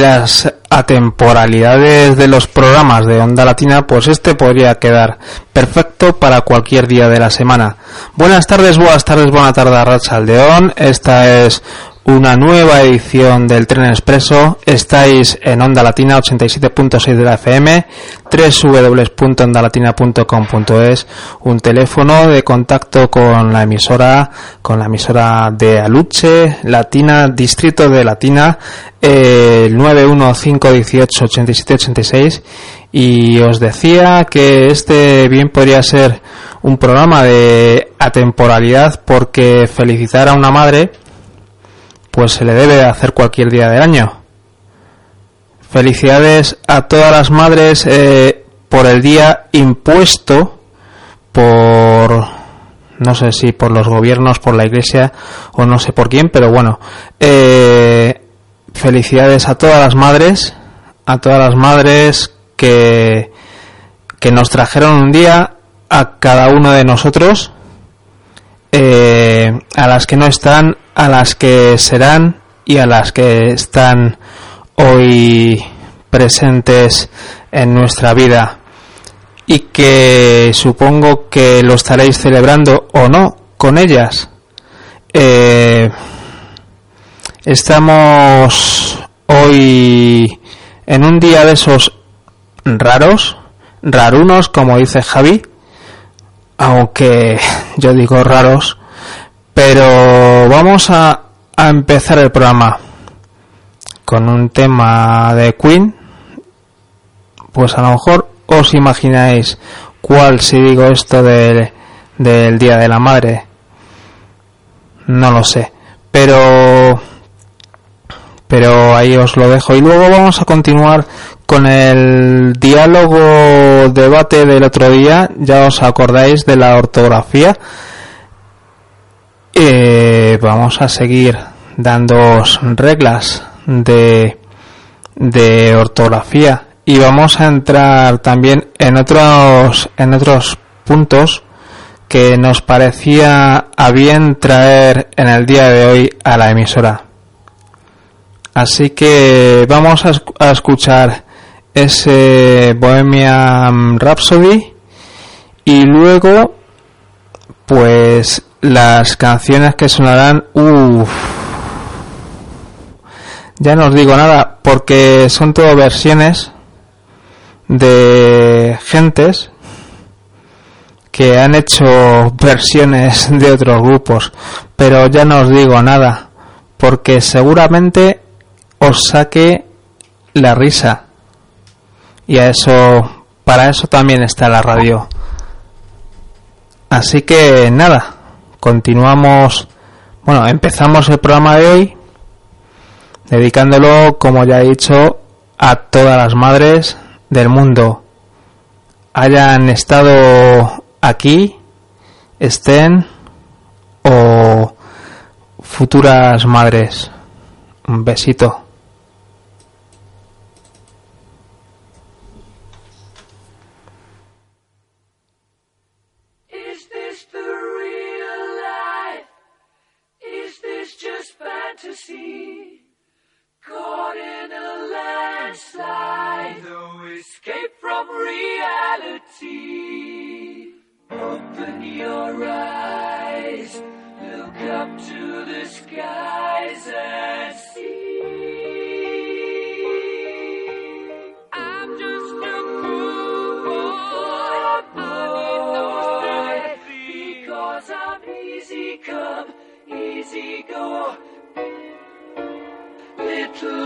las atemporalidades de los programas de Onda Latina, pues este podría quedar perfecto para cualquier día de la semana. Buenas tardes, buenas tardes, buena tarde, Racha Aldeón. Esta es una nueva edición del Tren Expreso. Estáis en Onda Latina 87.6 de la FM, www.ondalatina.com.es, un teléfono de contacto con la emisora, con la emisora de Aluche, Latina, Distrito de Latina, el 915188786 y os decía que este bien podría ser un programa de atemporalidad porque felicitar a una madre pues se le debe hacer cualquier día del año. Felicidades a todas las madres eh, por el día impuesto por no sé si por los gobiernos, por la iglesia o no sé por quién, pero bueno, eh, felicidades a todas las madres, a todas las madres que, que nos trajeron un día a cada uno de nosotros, eh, a las que no están, a las que serán y a las que están hoy presentes en nuestra vida y que supongo que lo estaréis celebrando o no con ellas. Eh, estamos hoy en un día de esos raros, rarunos, como dice Javi, aunque yo digo raros, pero vamos a, empezar el programa con un tema de Queen. Pues a lo mejor os imagináis cuál si digo esto del Día de la Madre. No lo sé. Pero pero ahí os lo dejo y luego vamos a continuar con el diálogo debate del otro día ya os acordáis de la ortografía eh, vamos a seguir dando reglas de, ortografía y vamos a entrar también en otros en otros puntos que nos parecía a bien traer en el día de hoy a la emisora. Así que vamos a, escuchar ese Bohemian Rhapsody y luego pues las canciones que sonarán uff. Ya no os digo nada porque son todo versiones de gentes que han hecho versiones de otros grupos. Pero ya no os digo nada porque seguramente os saque la risa. Y a eso para eso también está la radio. Así que nada continuamos bueno empezamos el programa de hoy dedicándolo como ya he dicho a todas las madres del mundo. Hayan estado aquí estén o futuras madres. Un besito go. Little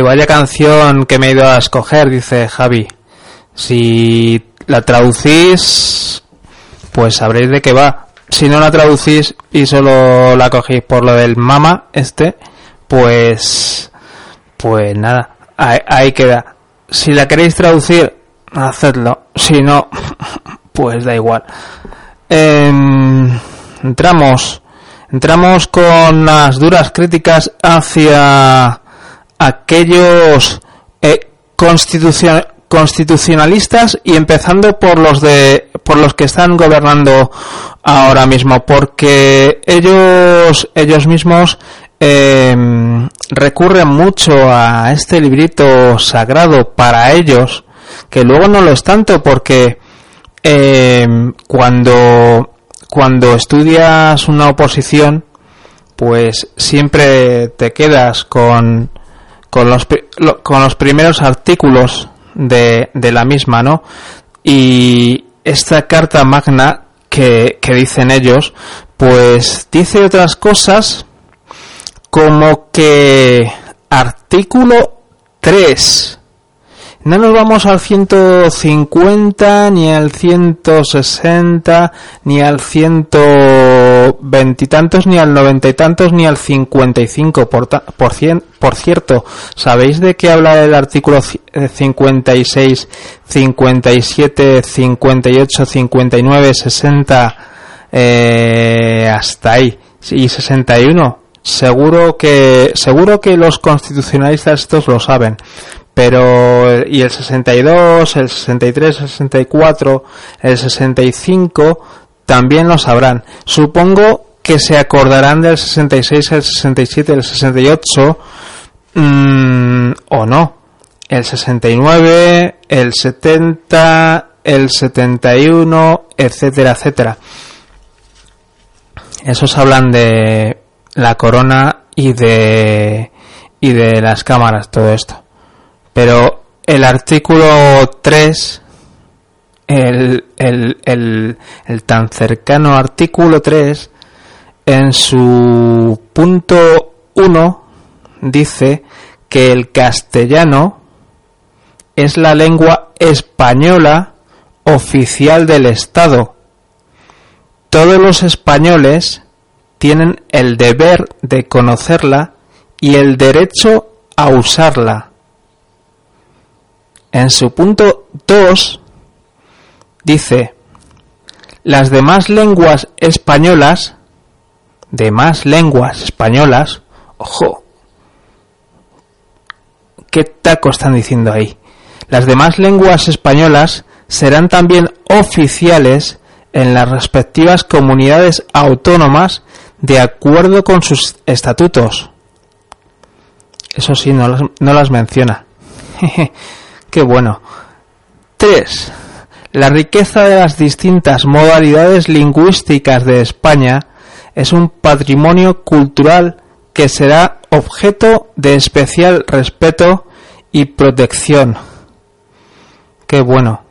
Que vaya canción que me he ido a escoger, dice Javi. Si la traducís, pues sabréis de qué va. Si no la traducís y solo la cogéis por lo del mama este, pues, pues nada, ahí, queda. Si la queréis traducir, hacedlo. Si no, pues da igual. Em, entramos, entramos con las duras críticas hacia aquellos eh, constitucion- constitucionalistas y empezando por los de por los que están gobernando ahora mismo porque ellos ellos mismos eh, recurren mucho a este librito sagrado para ellos que luego no lo es tanto porque eh, cuando cuando estudias una oposición pues siempre te quedas con con los, con los primeros artículos de, de la misma, ¿no? Y esta carta magna que, que dicen ellos, pues dice otras cosas como que artículo 3. No nos vamos al 150, ni al 160, ni al 120 y tantos, ni al 90 y tantos, ni al 55 por, por, cien- por cierto. ¿Sabéis de qué habla el artículo ci- eh, 56, 57, 58, 59, 60, eh, hasta ahí? Y 61. Seguro que, seguro que los constitucionalistas estos lo saben pero y el 62, el 63, el 64, el 65 también lo sabrán. Supongo que se acordarán del 66, el 67, el 68 mm, o no. El 69, el 70, el 71, etcétera, etcétera. Esos hablan de la corona y de y de las cámaras, todo esto. Pero el artículo 3, el, el, el, el tan cercano artículo 3, en su punto 1 dice que el castellano es la lengua española oficial del Estado. Todos los españoles tienen el deber de conocerla y el derecho a usarla. En su punto 2 dice, las demás lenguas españolas, demás lenguas españolas, Ojo. ¿Qué taco están diciendo ahí? Las demás lenguas españolas serán también oficiales en las respectivas comunidades autónomas de acuerdo con sus estatutos. Eso sí, no las, no las menciona. Qué bueno. 3. La riqueza de las distintas modalidades lingüísticas de España es un patrimonio cultural que será objeto de especial respeto y protección. Qué bueno.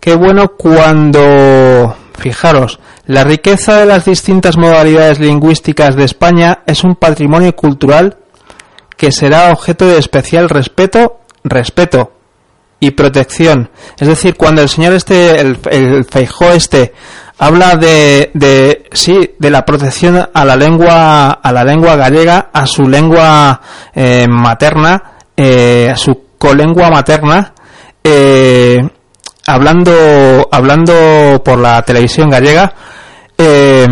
Qué bueno cuando, fijaros, la riqueza de las distintas modalidades lingüísticas de España es un patrimonio cultural que será objeto de especial respeto, respeto y protección. Es decir, cuando el señor este, el, el Feijó este, habla de, de, sí, de la protección a la lengua, a la lengua gallega, a su lengua eh, materna, eh, a su colengua materna, eh, hablando, hablando por la televisión gallega, eh,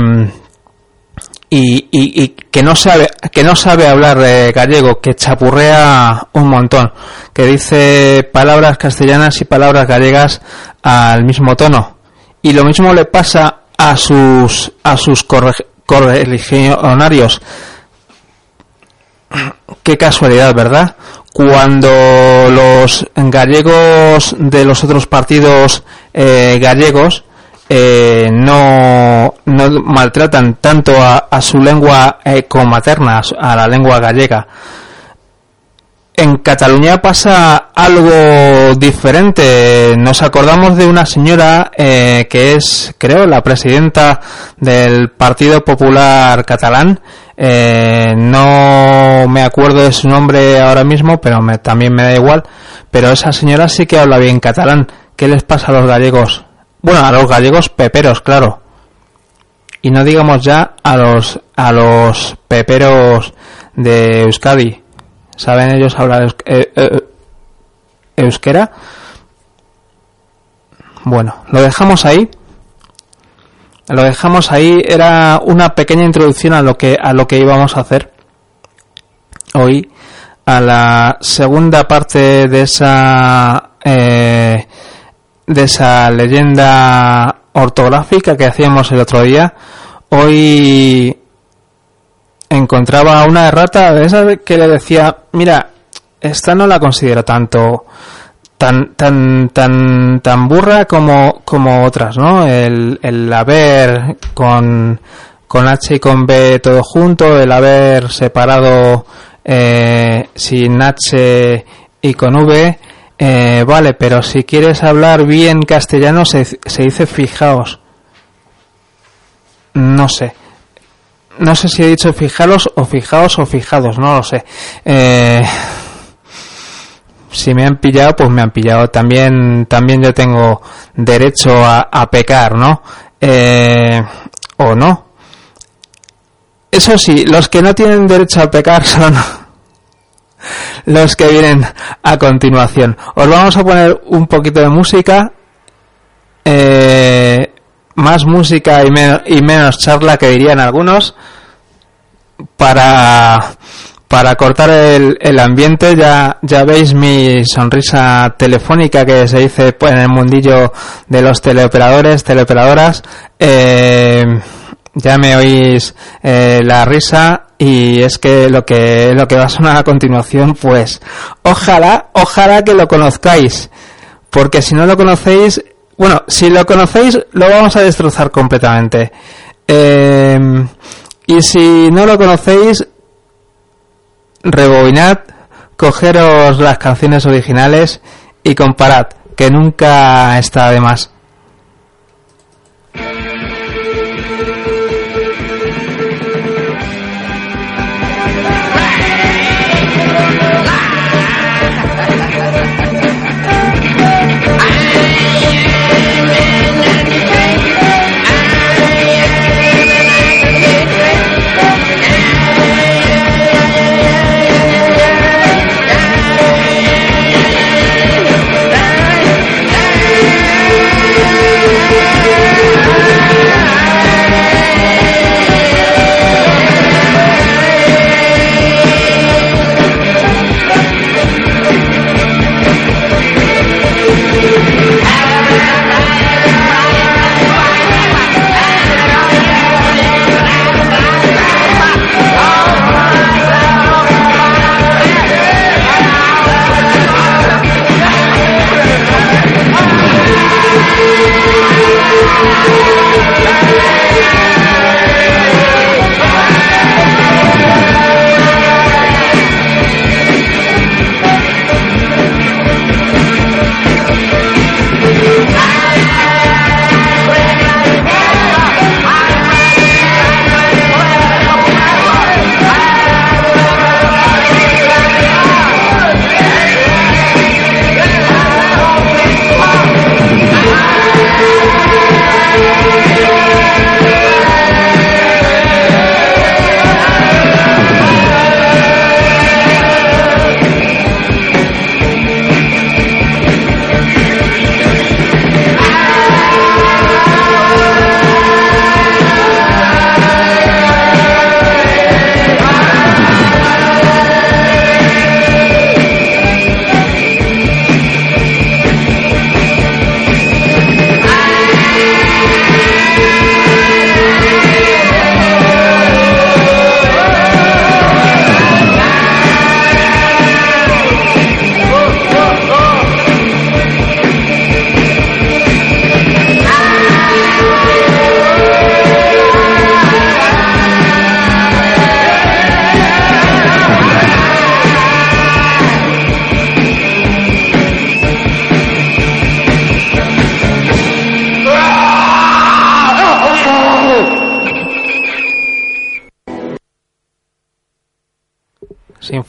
y, y, que no sabe que no sabe hablar eh, gallego que chapurrea un montón que dice palabras castellanas y palabras gallegas al mismo tono. Y lo mismo le pasa a sus a sus corre- correligionarios. Qué casualidad verdad cuando los gallegos de los otros partidos eh, gallegos eh, no, maltratan tanto a, a su lengua eh, comaterna, a su- a la lengua gallega. En Cataluña pasa algo diferente. Nos acordamos de una señora eh, que es, creo, la presidenta del Partido Popular Catalán. Eh, no me acuerdo de su nombre ahora mismo, pero me- también me da igual. Pero esa señora sí que habla bien catalán. ¿Qué les pasa a los gallegos? Bueno, a los gallegos peperos, claro. Y no digamos ya a los a los peperos de Euskadi. ¿Saben ellos hablar eh, eh, euskera? Bueno, lo dejamos ahí. Lo dejamos ahí. Era una pequeña introducción a lo que a lo que íbamos a hacer hoy a la segunda parte de esa eh, de esa leyenda ortográfica que hacíamos el otro día. Hoy encontraba una errata de esa que le decía, mira, esta no la considero tanto tan tan tan tan burra como como otras, ¿no? El el haber con con H y con B todo junto, el haber separado eh, sin H y con V, eh, vale, pero si quieres hablar bien castellano se, se dice fijaos. No sé. No sé si he dicho fijaros o fijaos o fijados, no lo sé. Eh, si me han pillado, pues me han pillado. También, también yo tengo derecho a, a pecar, ¿no? Eh, o no. Eso sí, los que no tienen derecho a pecar son los que vienen a continuación. Os vamos a poner un poquito de música. Eh, más música y, men- y menos charla que dirían algunos para para cortar el, el ambiente ya ya veis mi sonrisa telefónica que se dice pues, en el mundillo de los teleoperadores teleoperadoras eh, ya me oís eh, la risa y es que lo que lo que va a sonar a continuación pues ojalá ojalá que lo conozcáis porque si no lo conocéis, bueno, si lo conocéis, lo vamos a destrozar completamente. Eh, y si no lo conocéis, rebobinad, cogeros las canciones originales y comparad, que nunca está de más.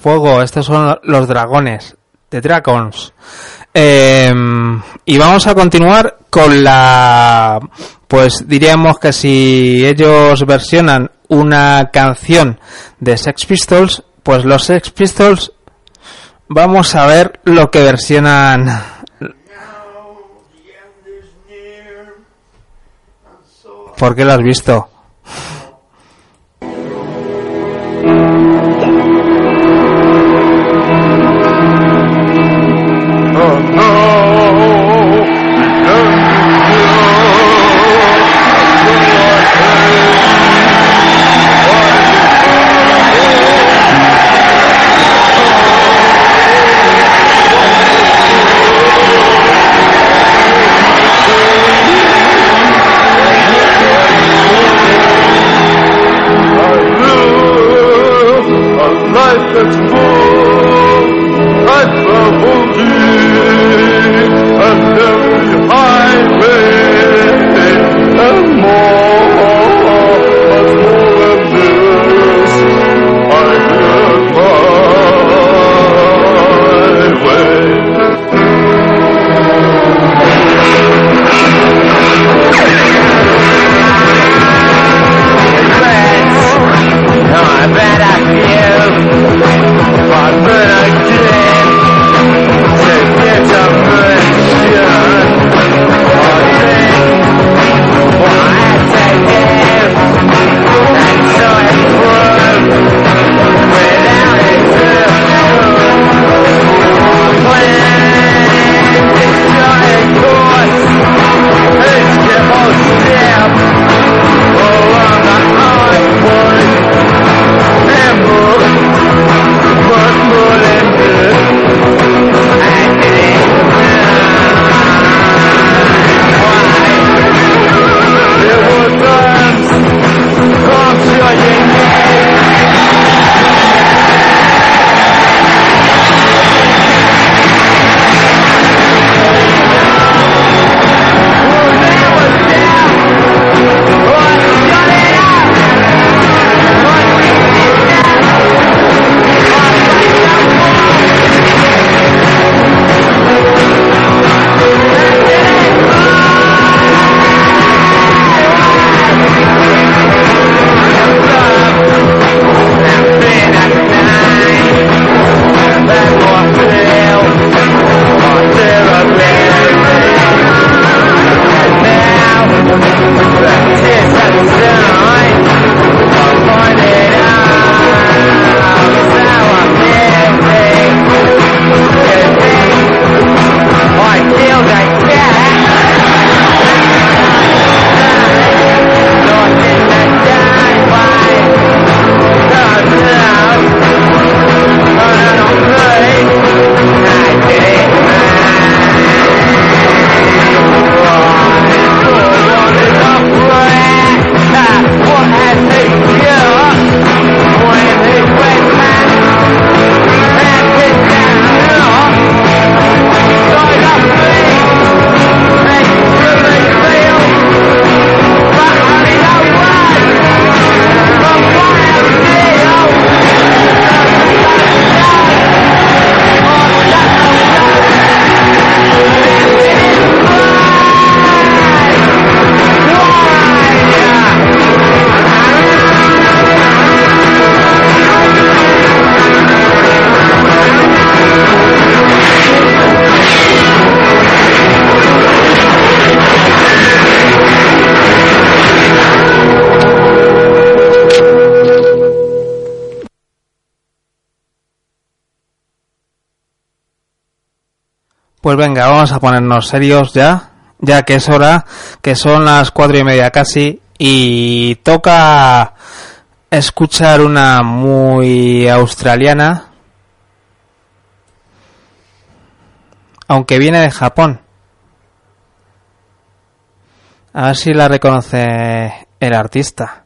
Estos son los dragones, The Dragons. Eh, y vamos a continuar con la, pues diríamos que si ellos versionan una canción de Sex Pistols, pues los Sex Pistols vamos a ver lo que versionan. ¿Por qué lo has visto? Venga, vamos a ponernos serios ya, ya que es hora, que son las cuatro y media casi, y toca escuchar una muy australiana, aunque viene de Japón. A ver si la reconoce el artista.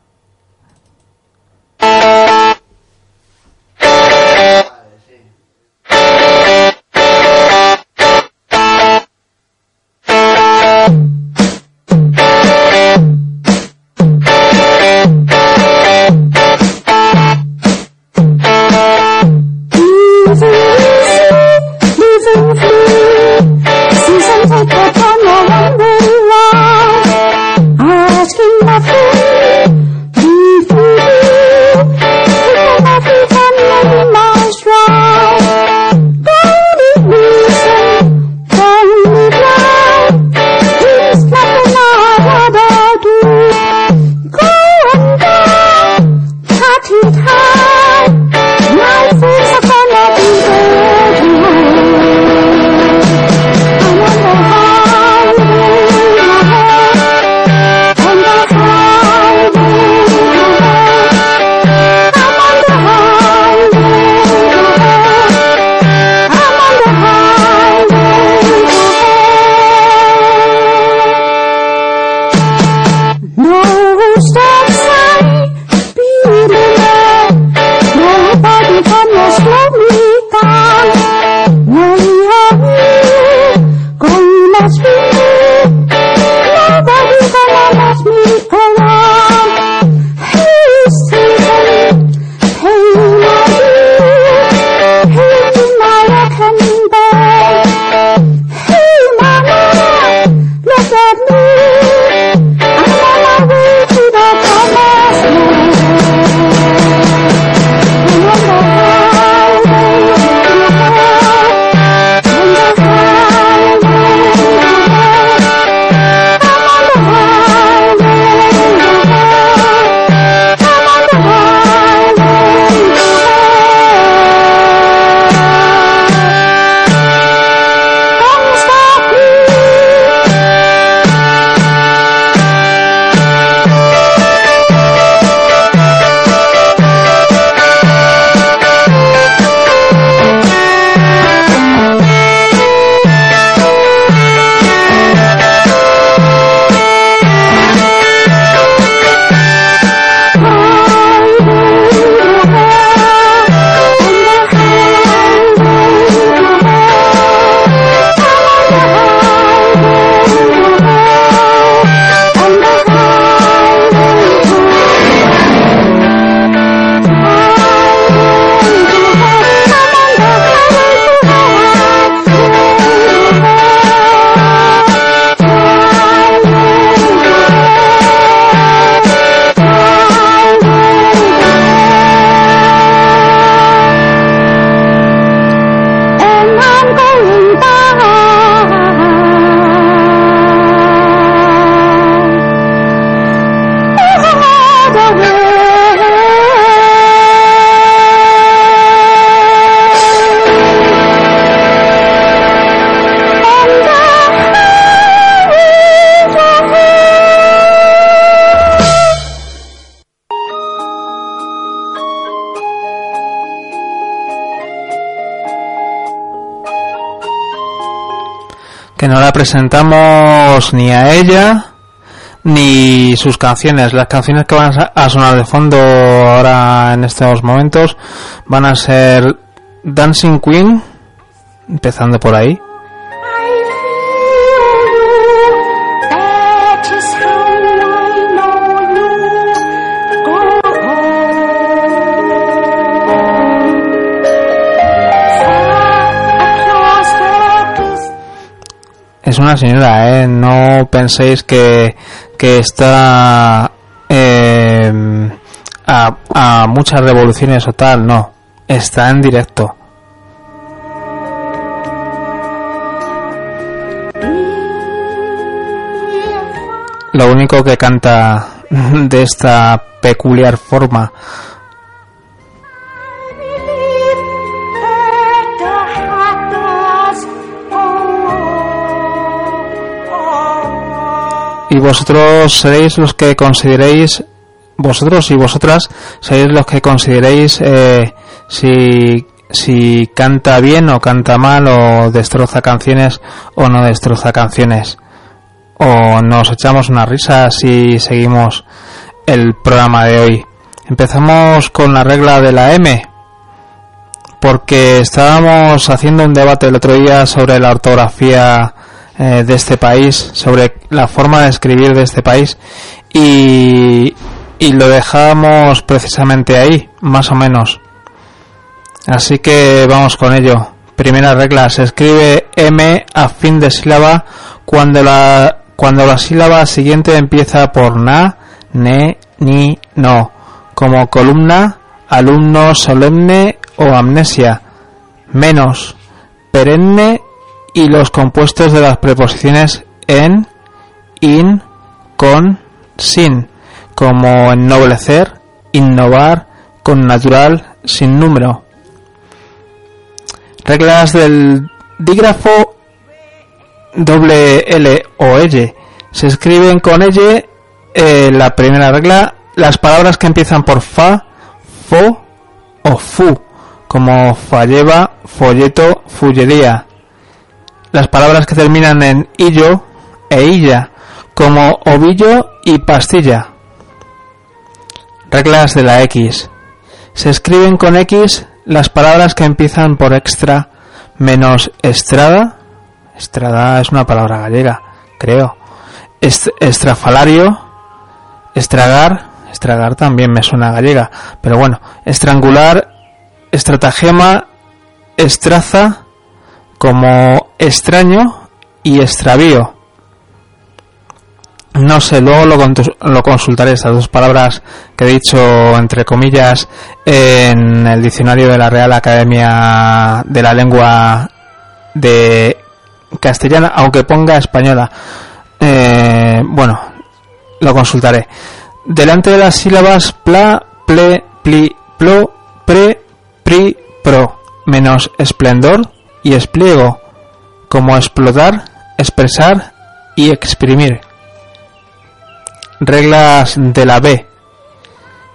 Que no la presentamos ni a ella ni sus canciones. Las canciones que van a sonar de fondo ahora en estos momentos van a ser Dancing Queen, empezando por ahí. Una señora, ¿eh? No penséis que, que está a, a muchas revoluciones o tal, no. Está en directo. Lo único que canta de esta peculiar forma y vosotros seréis los que consideréis vosotros y vosotras seréis los que consideréis eh, si si canta bien o canta mal o destroza canciones o no destroza canciones. O nos echamos una risa si seguimos el programa de hoy. Empezamos con la regla de la M porque estábamos haciendo un debate el otro día sobre la ortografía eh, de este país, sobre la forma de escribir de este país y, y lo dejamos precisamente ahí, más o menos. Así que vamos con ello. Primera regla, se escribe M a fin de sílaba cuando la cuando la sílaba siguiente empieza por na, ne, ni, no, como columna, alumno, solemne o amnesia, menos, perenne y los compuestos de las preposiciones en, in, con, sin, como ennoblecer, innovar, con natural, sin número. Reglas del dígrafo doble L o L. Se escriben con L eh, la primera regla las palabras que empiezan por fa, fo o fu, como falleva, folleto, fullería. Las palabras que terminan en illo e illa, como ovillo y pastilla. Reglas de la X. Se escriben con X las palabras que empiezan por extra menos estrada. Estrada es una palabra gallega, creo. Est- estrafalario, estragar, estragar también me suena gallega, pero bueno, estrangular, estratagema, estraza, como extraño y extravío. No sé, luego lo, lo consultaré estas dos palabras que he dicho entre comillas en el diccionario de la Real Academia de la Lengua de castellana, aunque ponga española. Eh, bueno, lo consultaré. Delante de las sílabas pla, ple, pli, plo, pre, pri, pro, menos esplendor y espliego, como explotar, expresar y exprimir. Reglas de la B.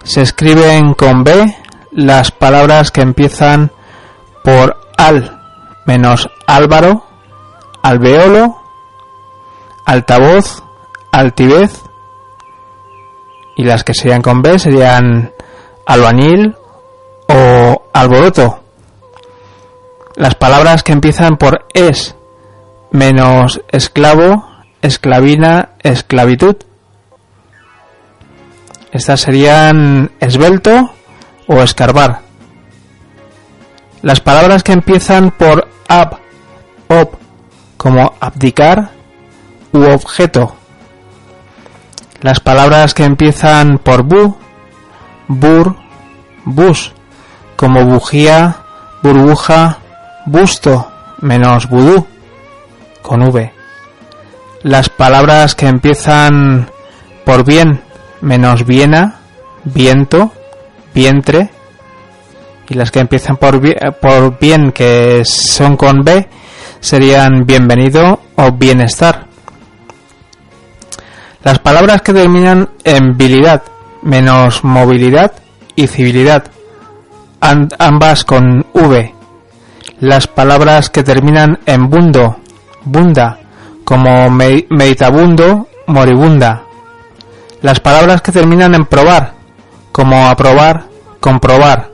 Se escriben con B las palabras que empiezan por al menos Álvaro, alveolo, altavoz, altivez y las que serían con B serían albañil o alboroto. Las palabras que empiezan por es menos esclavo, esclavina, esclavitud. Estas serían esbelto o escarbar. Las palabras que empiezan por ab, ob, como abdicar u objeto. Las palabras que empiezan por bu, bur, bus, como bujía, burbuja, busto, menos vudú, con v. Las palabras que empiezan por bien, menos viena, viento, vientre, y las que empiezan por, bi- por bien, que son con B, serían bienvenido o bienestar. Las palabras que terminan en bilidad, menos movilidad y civilidad, ambas con V. Las palabras que terminan en bundo, bunda, como me- meditabundo, moribunda. Las palabras que terminan en probar, como aprobar, comprobar.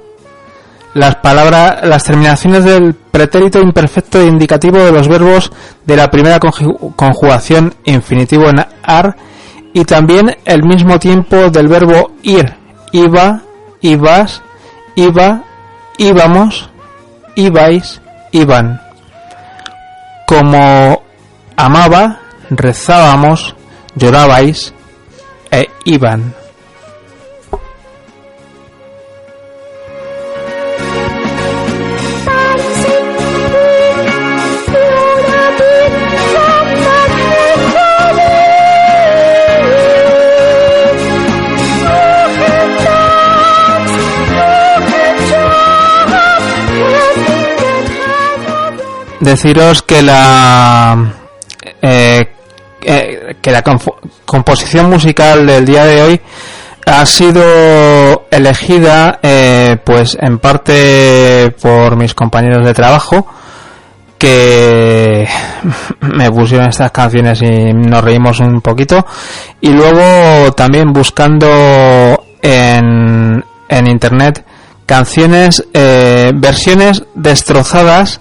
Las palabras, las terminaciones del pretérito imperfecto e indicativo de los verbos de la primera conju- conjugación infinitivo en ar y también el mismo tiempo del verbo ir, iba, ibas, iba, íbamos, ibais, iban. Como amaba, rezábamos, llorabais e iban. Deciros que la eh, eh, que la composición musical del día de hoy ha sido elegida eh, pues en parte por mis compañeros de trabajo que me pusieron estas canciones y nos reímos un poquito y luego también buscando en, en internet canciones eh, versiones destrozadas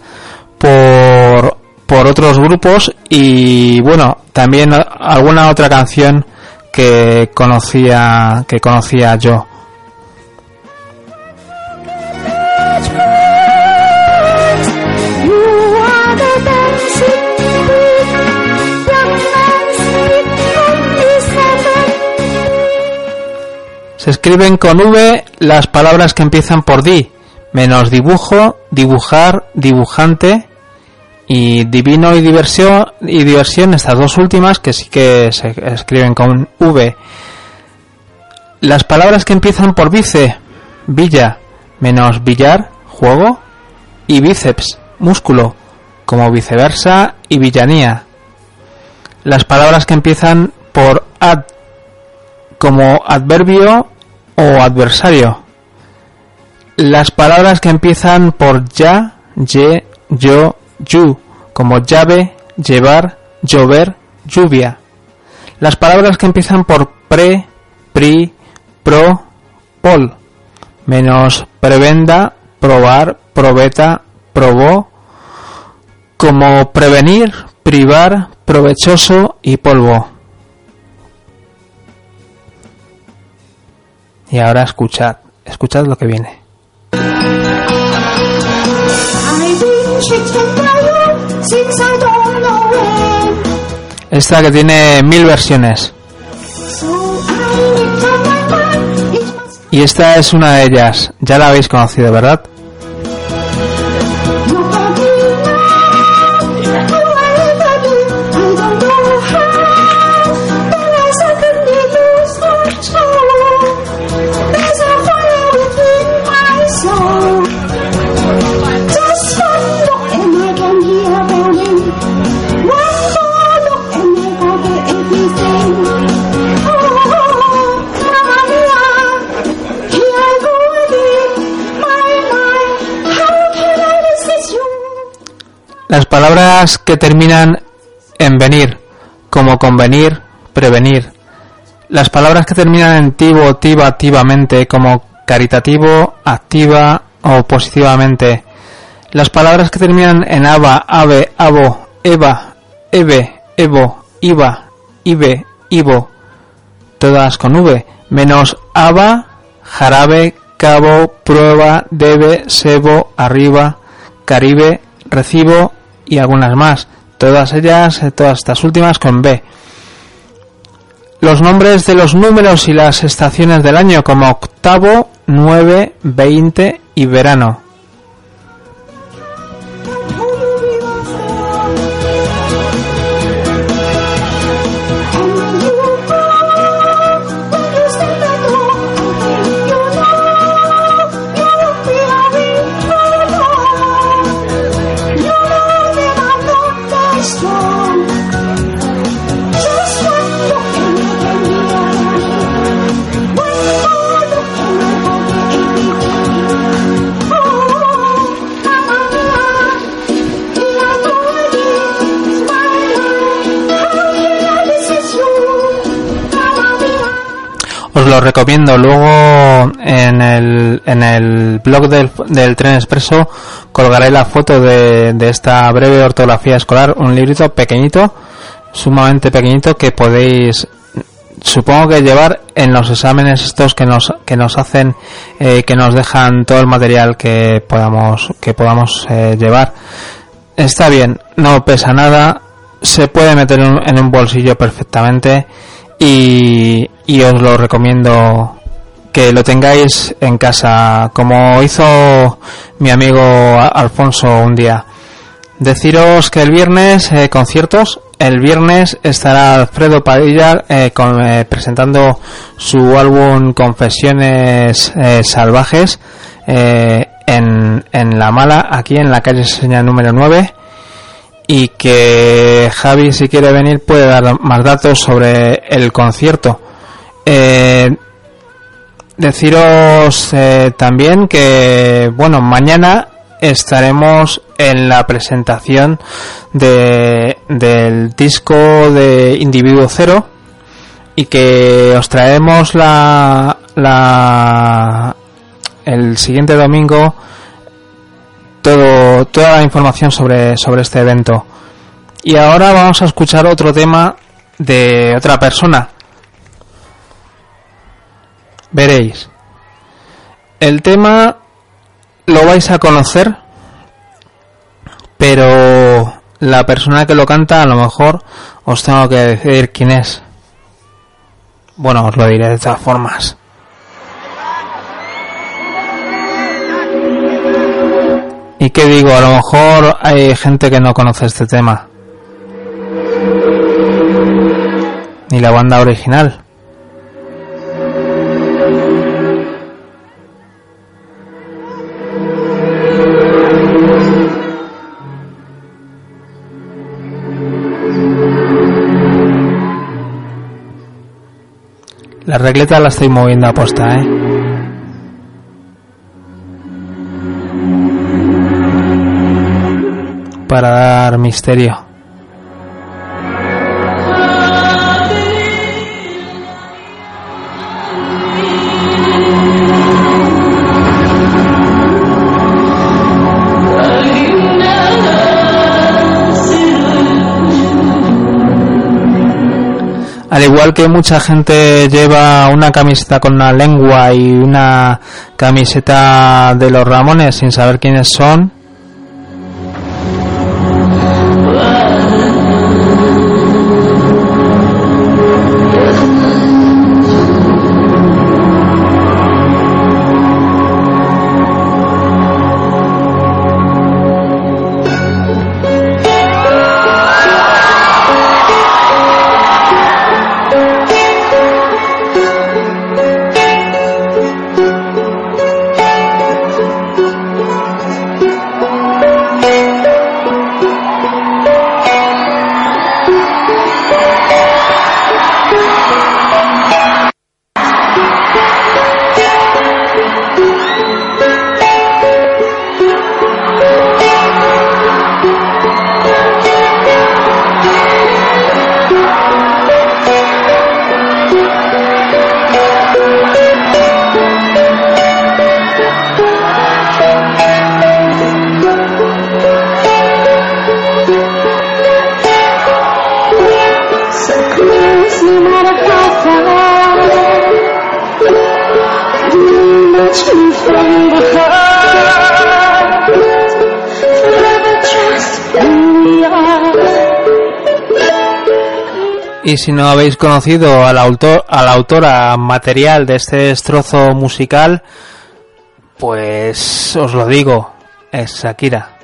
por, por otros grupos y bueno, también alguna otra canción que conocía, que conocía yo. Se escriben con V las palabras que empiezan por di, menos dibujo, dibujar, dibujante, y divino y diversión y diversión estas dos últimas que sí que se escriben con V. Las palabras que empiezan por vice, villa, menos billar, juego y bíceps, músculo, como viceversa y villanía. Las palabras que empiezan por ad, como adverbio o adversario. Las palabras que empiezan por ya, ye, yo, yu, como llave, llevar, llover, lluvia. Las palabras que empiezan por pre, pri, pro, pol, menos prebenda, probar, probeta, probó, como prevenir, privar, provechoso y polvo. Y ahora escuchad, escuchad lo que viene. Esta que tiene mil versiones. Y esta es una de ellas. Ya la habéis conocido, ¿verdad? Las palabras que terminan en venir, como convenir, prevenir. Las palabras que terminan en tivo, tiva, activamente, como caritativo, activa o positivamente. Las palabras que terminan en ava, ave, avo, eva, eve, evo, iva, ibe, ivo, todas con V, menos ava, jarabe, cabo, prueba, debe, sebo, arriba, caribe, recibo y algunas más. Todas ellas, eh, todas estas últimas con B. Los nombres de los números y las estaciones del año como octavo, 9, 20 y verano. Lo recomiendo. Luego en el, en el blog del, del Tren Expreso colgaré la foto de, de esta breve ortografía escolar, un librito pequeñito, sumamente pequeñito que podéis supongo que llevar en los exámenes estos que nos que nos hacen eh, que nos dejan todo el material que podamos que podamos eh, llevar está bien no pesa nada se puede meter en un- bolsillo perfectamente y, y os lo recomiendo que lo tengáis en casa como hizo mi amigo Alfonso un día Deciros que el viernes eh, conciertos. El viernes estará Alfredo Padilla eh, con- eh, presentando su álbum Confesiones eh, Salvajes eh, en, en La Mala, aquí en la calle Señal número 9. Y que Javi, si quiere venir, puede dar más datos sobre el concierto. Eh, deciros eh, también que, bueno, mañana estaremos en la presentación de, del disco de Individuo Cero y que os traemos la, la el siguiente domingo todo, toda la información sobre, sobre este evento. Y ahora vamos a escuchar otro tema de otra persona. Veréis. El tema lo vais a conocer, pero la persona que lo canta a lo mejor os tengo que decir quién es. Bueno, os lo diré de todas formas. ¿Y qué digo? A lo mejor hay gente que no conoce este tema. Ni la banda original. La regleta la estoy moviendo a posta, ¿eh? Para dar misterio. Al igual que mucha gente lleva una camiseta con una lengua y una camiseta de los Ramones sin saber quiénes son, si no habéis conocido al autor, a la autora material de este destrozo musical, pues os lo digo, es Shakira.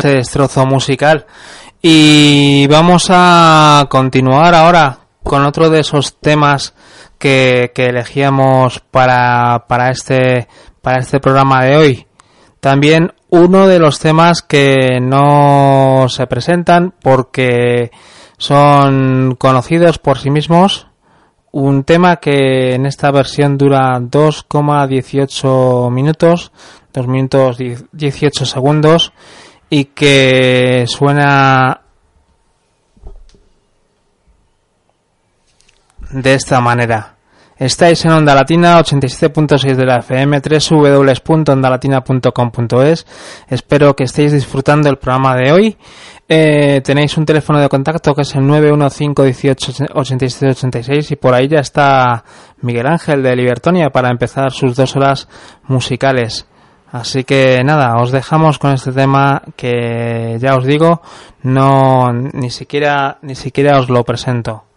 Pues este destrozo musical. Y vamos a continuar ahora con otro de esos temas que, que elegíamos para, para este, para este programa de hoy. También uno de los temas que no se presentan porque son conocidos por sí mismos Un tema que en esta versión dura 2,18 minutos, 2 minutos 18 segundos y que suena de esta manera. Estáis en Onda Latina 87.6 de la FM, www.ondalatina.com.es. Espero que estéis disfrutando el programa de hoy. Eh, tenéis un teléfono de contacto que es el 915188786 y por ahí ya está Miguel Ángel de Libertonia para empezar sus dos horas musicales. Así que nada, os dejamos con este tema que ya os digo, no ni siquiera ni siquiera os lo presento.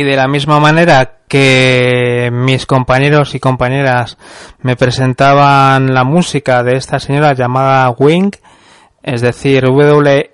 Y de la misma manera que mis compañeros y compañeras me presentaban la música de esta señora llamada Wing, es decir, W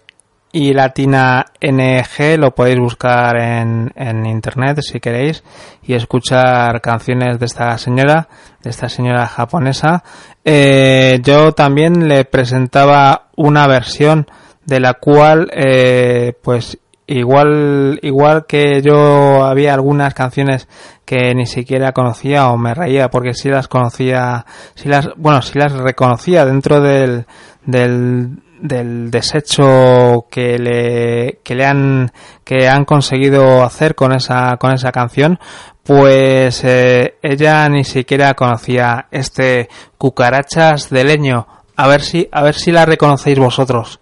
y latina NG, lo podéis buscar en, en internet si queréis y escuchar canciones de esta señora, de esta señora japonesa. Eh, yo también le presentaba una versión de la cual, eh, pues igual igual que yo había algunas canciones que ni siquiera conocía o me reía porque sí las conocía sí las bueno sí las reconocía dentro del del del desecho que le que le han que han conseguido hacer con esa con esa canción pues eh, ella ni siquiera conocía este cucarachas de leño. A ver si a ver si la reconocéis vosotros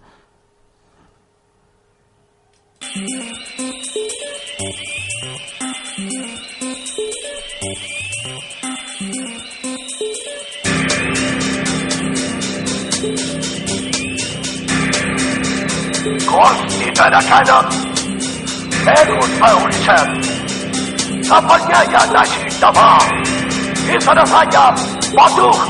karakana Erun Auricem Kapanyaya Nashitama Hisarasaya Baduk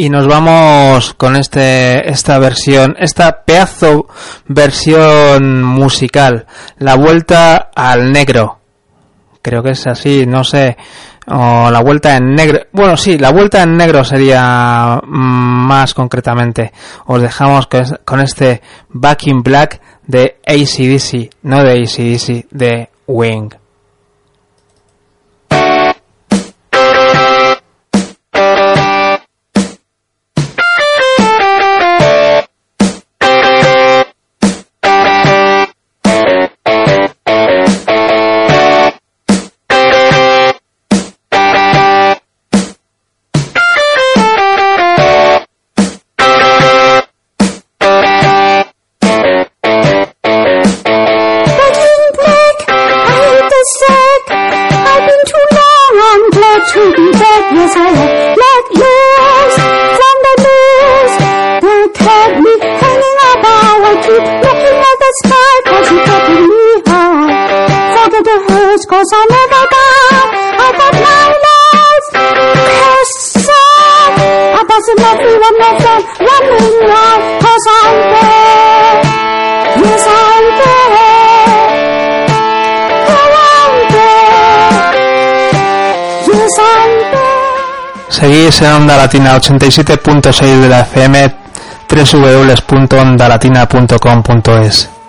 Y nos vamos con este esta versión, esta pedazo versión musical, la vuelta al negro. Creo que es así, no sé, o la vuelta en negro. Bueno, sí, la vuelta en negro sería mm, más concretamente. Os dejamos con es- con este Back in Black de ACDC, no de ACDC, de Wing. Latina 87.6 de la FM, www.ondalatina.com.es.